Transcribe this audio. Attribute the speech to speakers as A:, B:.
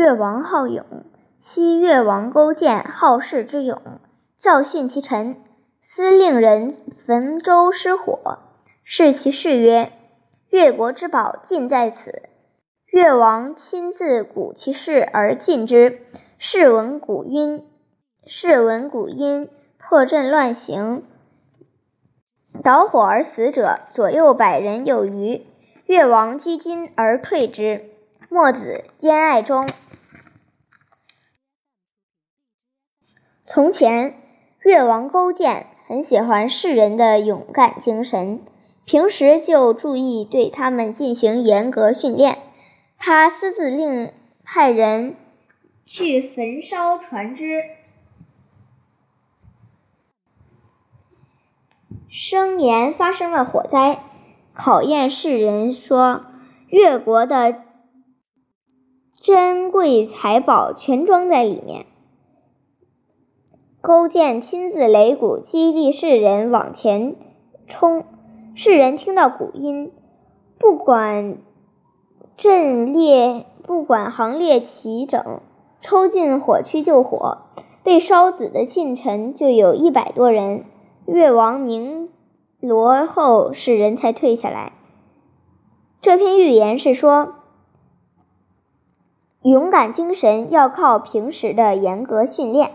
A: 越王好勇，昔越王勾践好事之勇，教训其臣，司令人焚舟失火，视其事曰：“越国之宝尽在此。”越王亲自鼓其士而进之，是闻鼓音，是闻鼓音，破阵乱行，导火而死者左右百人有余。越王击金而退之。墨子兼爱中。从前，越王勾践很喜欢士人的勇敢精神，平时就注意对他们进行严格训练。他私自令派人去焚烧船只，声言发生了火灾，考验世人说越国的珍贵财宝全装在里面。勾践亲自擂鼓，激励世人往前冲。世人听到鼓音，不管阵列，不管行列齐整，抽进火区救火。被烧死的近臣就有一百多人。越王鸣锣后，世人才退下来。这篇寓言是说，勇敢精神要靠平时的严格训练。